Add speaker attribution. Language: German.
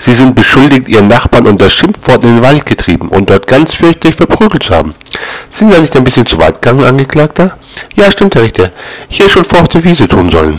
Speaker 1: Sie sind beschuldigt, Ihren Nachbarn unter Schimpfworten in den Wald getrieben und dort ganz fürchterlich verprügelt zu haben. Sind Sie da nicht ein bisschen zu weit gegangen, Angeklagter? Ja, stimmt, Herr Richter. Ich hätte schon vor auf der Wiese tun sollen.